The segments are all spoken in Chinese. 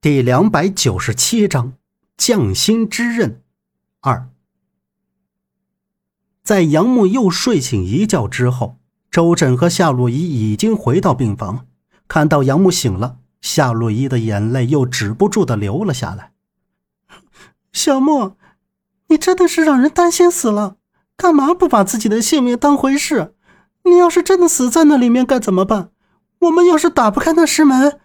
第两百九十七章匠心之刃二。在杨木又睡醒一觉之后，周震和夏洛伊已经回到病房。看到杨木醒了，夏洛伊的眼泪又止不住的流了下来。小木，你真的是让人担心死了！干嘛不把自己的性命当回事？你要是真的死在那里面该怎么办？我们要是打不开那石门……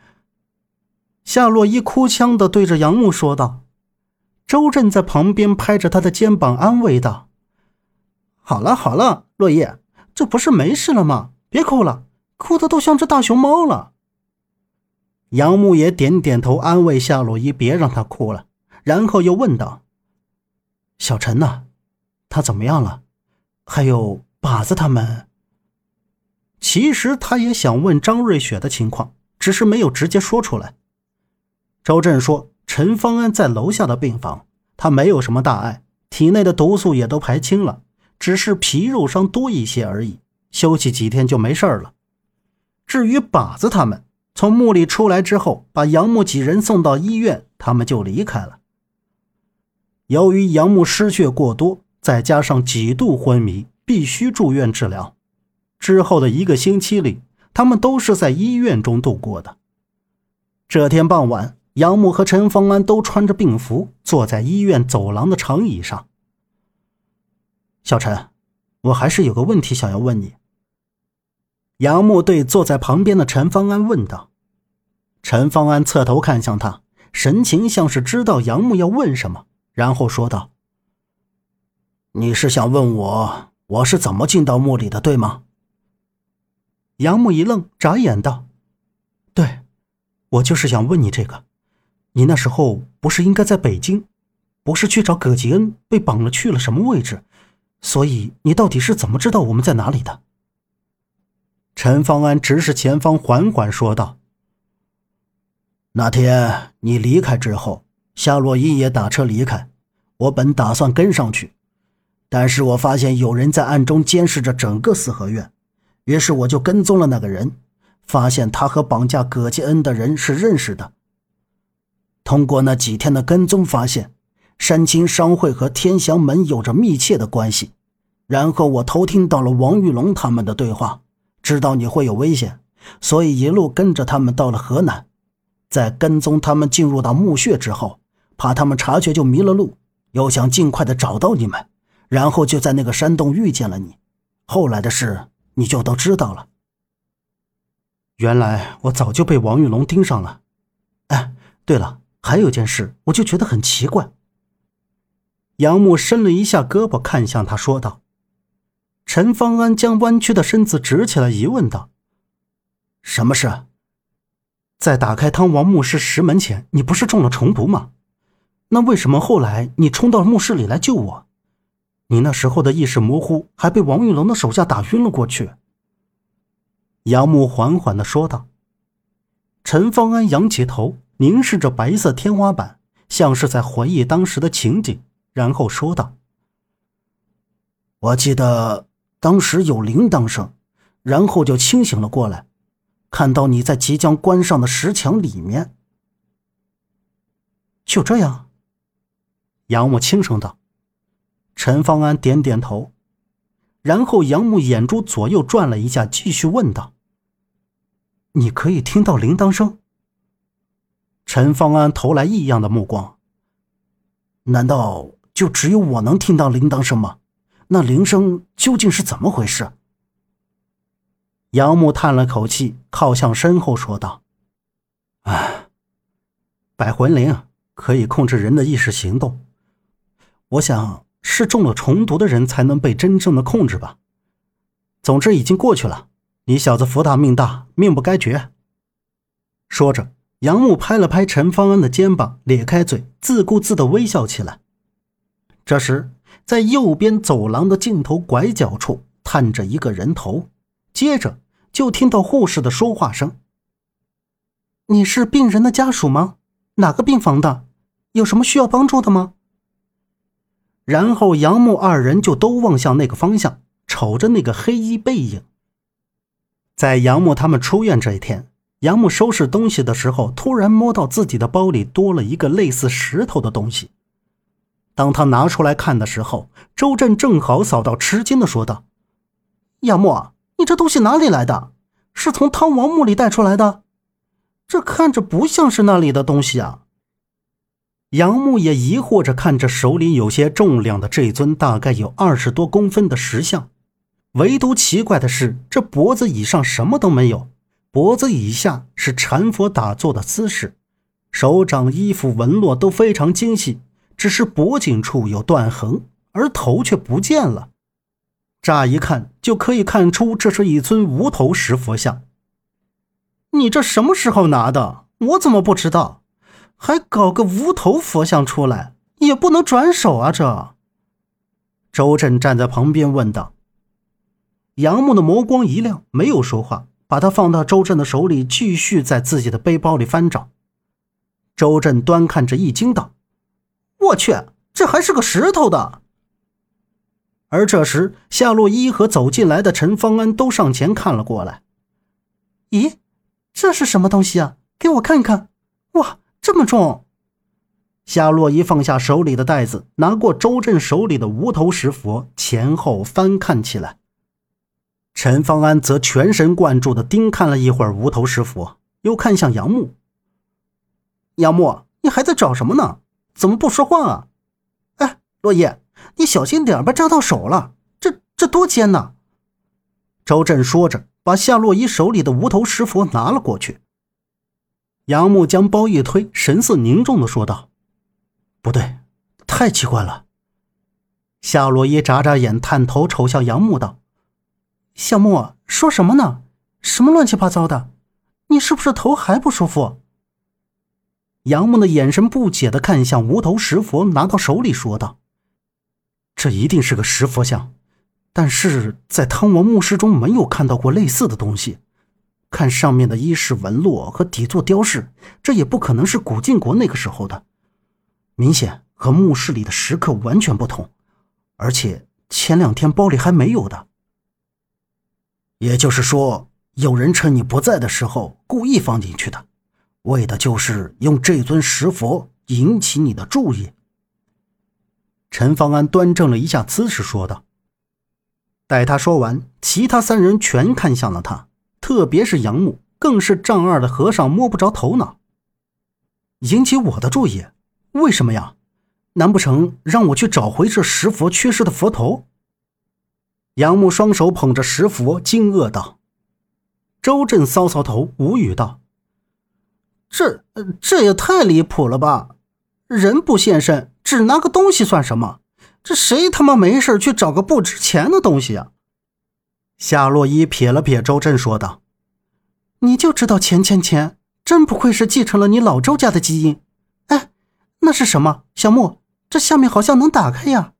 夏洛伊哭腔的对着杨木说道：“周震在旁边拍着他的肩膀安慰道：‘好了好了，落叶，这不是没事了吗？别哭了，哭的都像只大熊猫了。’”杨木也点点头安慰夏洛伊，别让他哭了，然后又问道：“小陈呢？他怎么样了？还有靶子他们？”其实他也想问张瑞雪的情况，只是没有直接说出来。周震说：“陈方安在楼下的病房，他没有什么大碍，体内的毒素也都排清了，只是皮肉伤多一些而已，休息几天就没事了。至于靶子他们，从墓里出来之后，把杨木几人送到医院，他们就离开了。由于杨木失血过多，再加上几度昏迷，必须住院治疗。之后的一个星期里，他们都是在医院中度过的。这天傍晚。”杨木和陈方安都穿着病服，坐在医院走廊的长椅上。小陈，我还是有个问题想要问你。杨木对坐在旁边的陈方安问道。陈方安侧头看向他，神情像是知道杨木要问什么，然后说道：“你是想问我，我是怎么进到墓里的，对吗？”杨木一愣，眨眼道：“对，我就是想问你这个。”你那时候不是应该在北京，不是去找葛吉恩，被绑了去了什么位置？所以你到底是怎么知道我们在哪里的？陈方安直视前方，缓缓说道：“那天你离开之后，夏洛伊也打车离开，我本打算跟上去，但是我发现有人在暗中监视着整个四合院，于是我就跟踪了那个人，发现他和绑架葛吉恩的人是认识的。”通过那几天的跟踪，发现山青商会和天祥门有着密切的关系。然后我偷听到了王玉龙他们的对话，知道你会有危险，所以一路跟着他们到了河南。在跟踪他们进入到墓穴之后，怕他们察觉就迷了路，又想尽快的找到你们，然后就在那个山洞遇见了你。后来的事你就都知道了。原来我早就被王玉龙盯上了。哎，对了。还有件事，我就觉得很奇怪。杨木伸了一下胳膊，看向他说道：“陈方安将弯曲的身子直起来，疑问道：‘什么事？在打开汤王墓室石门前，你不是中了虫毒吗？那为什么后来你冲到墓室里来救我？你那时候的意识模糊，还被王玉龙的手下打晕了过去。’”杨木缓缓的说道。陈方安仰起头。凝视着白色天花板，像是在回忆当时的情景，然后说道：“我记得当时有铃铛声，然后就清醒了过来，看到你在即将关上的石墙里面。”就这样，杨木轻声道。陈方安点点头，然后杨木眼珠左右转了一下，继续问道：“你可以听到铃铛声？”陈方安投来异样的目光。难道就只有我能听到铃铛声吗？那铃声究竟是怎么回事？杨木叹了口气，靠向身后说道：“唉，百魂铃可以控制人的意识行动。我想是中了虫毒的人才能被真正的控制吧。总之已经过去了，你小子福大命大，命不该绝。”说着。杨木拍了拍陈方安的肩膀，咧开嘴，自顾自的微笑起来。这时，在右边走廊的尽头拐角处，探着一个人头，接着就听到护士的说话声：“你是病人的家属吗？哪个病房的？有什么需要帮助的吗？”然后杨木二人就都望向那个方向，瞅着那个黑衣背影。在杨木他们出院这一天。杨木收拾东西的时候，突然摸到自己的包里多了一个类似石头的东西。当他拿出来看的时候，周震正好扫到，吃惊的说道：“杨木，你这东西哪里来的？是从汤王墓里带出来的？这看着不像是那里的东西啊！”杨木也疑惑着看着手里有些重量的这尊大概有二十多公分的石像，唯独奇怪的是，这脖子以上什么都没有，脖子以下是禅佛打坐的姿势，手掌、衣服纹络都非常精细。只是脖颈处有断痕，而头却不见了。乍一看就可以看出，这是一尊无头石佛像。你这什么时候拿的？我怎么不知道？还搞个无头佛像出来，也不能转手啊！这。周震站在旁边问道。杨木的眸光一亮，没有说话，把它放到周震的手里，继续在自己的背包里翻找。周震端看着，一惊道。我去，这还是个石头的。而这时，夏洛伊和走进来的陈方安都上前看了过来。咦，这是什么东西啊？给我看看。哇，这么重！夏洛伊放下手里的袋子，拿过周震手里的无头石佛，前后翻看起来。陈方安则全神贯注地盯看了一会儿无头石佛，又看向杨木。杨木，你还在找什么呢？怎么不说话啊？哎，落叶，你小心点，别扎到手了。这这多尖呐！周震说着，把夏洛伊手里的无头石佛拿了过去。杨木将包一推，神色凝重的说道：“不对，太奇怪了。”夏洛伊眨眨眼，探头瞅向杨木道：“小莫，说什么呢？什么乱七八糟的？你是不是头还不舒服？”杨木的眼神不解的看向无头石佛，拿到手里说道：“这一定是个石佛像，但是在汤王墓室中没有看到过类似的东西。看上面的衣饰纹络和底座雕饰，这也不可能是古晋国那个时候的，明显和墓室里的石刻完全不同。而且前两天包里还没有的，也就是说，有人趁你不在的时候故意放进去的。”为的就是用这尊石佛引起你的注意。陈方安端正了一下姿势，说道：“待他说完，其他三人全看向了他，特别是杨木，更是丈二的和尚摸不着头脑。引起我的注意？为什么呀？难不成让我去找回这石佛缺失的佛头？”杨木双手捧着石佛，惊愕道：“周震搔搔头，无语道。”这这也太离谱了吧！人不现身，只拿个东西算什么？这谁他妈没事去找个不值钱的东西啊？夏洛伊撇了撇周震，说道：“你就知道钱钱钱，真不愧是继承了你老周家的基因。哎，那是什么？小木，这下面好像能打开呀。”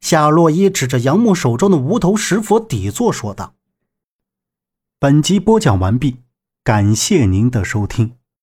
夏洛伊指着杨木手中的无头石佛底座说道：“本集播讲完毕，感谢您的收听。”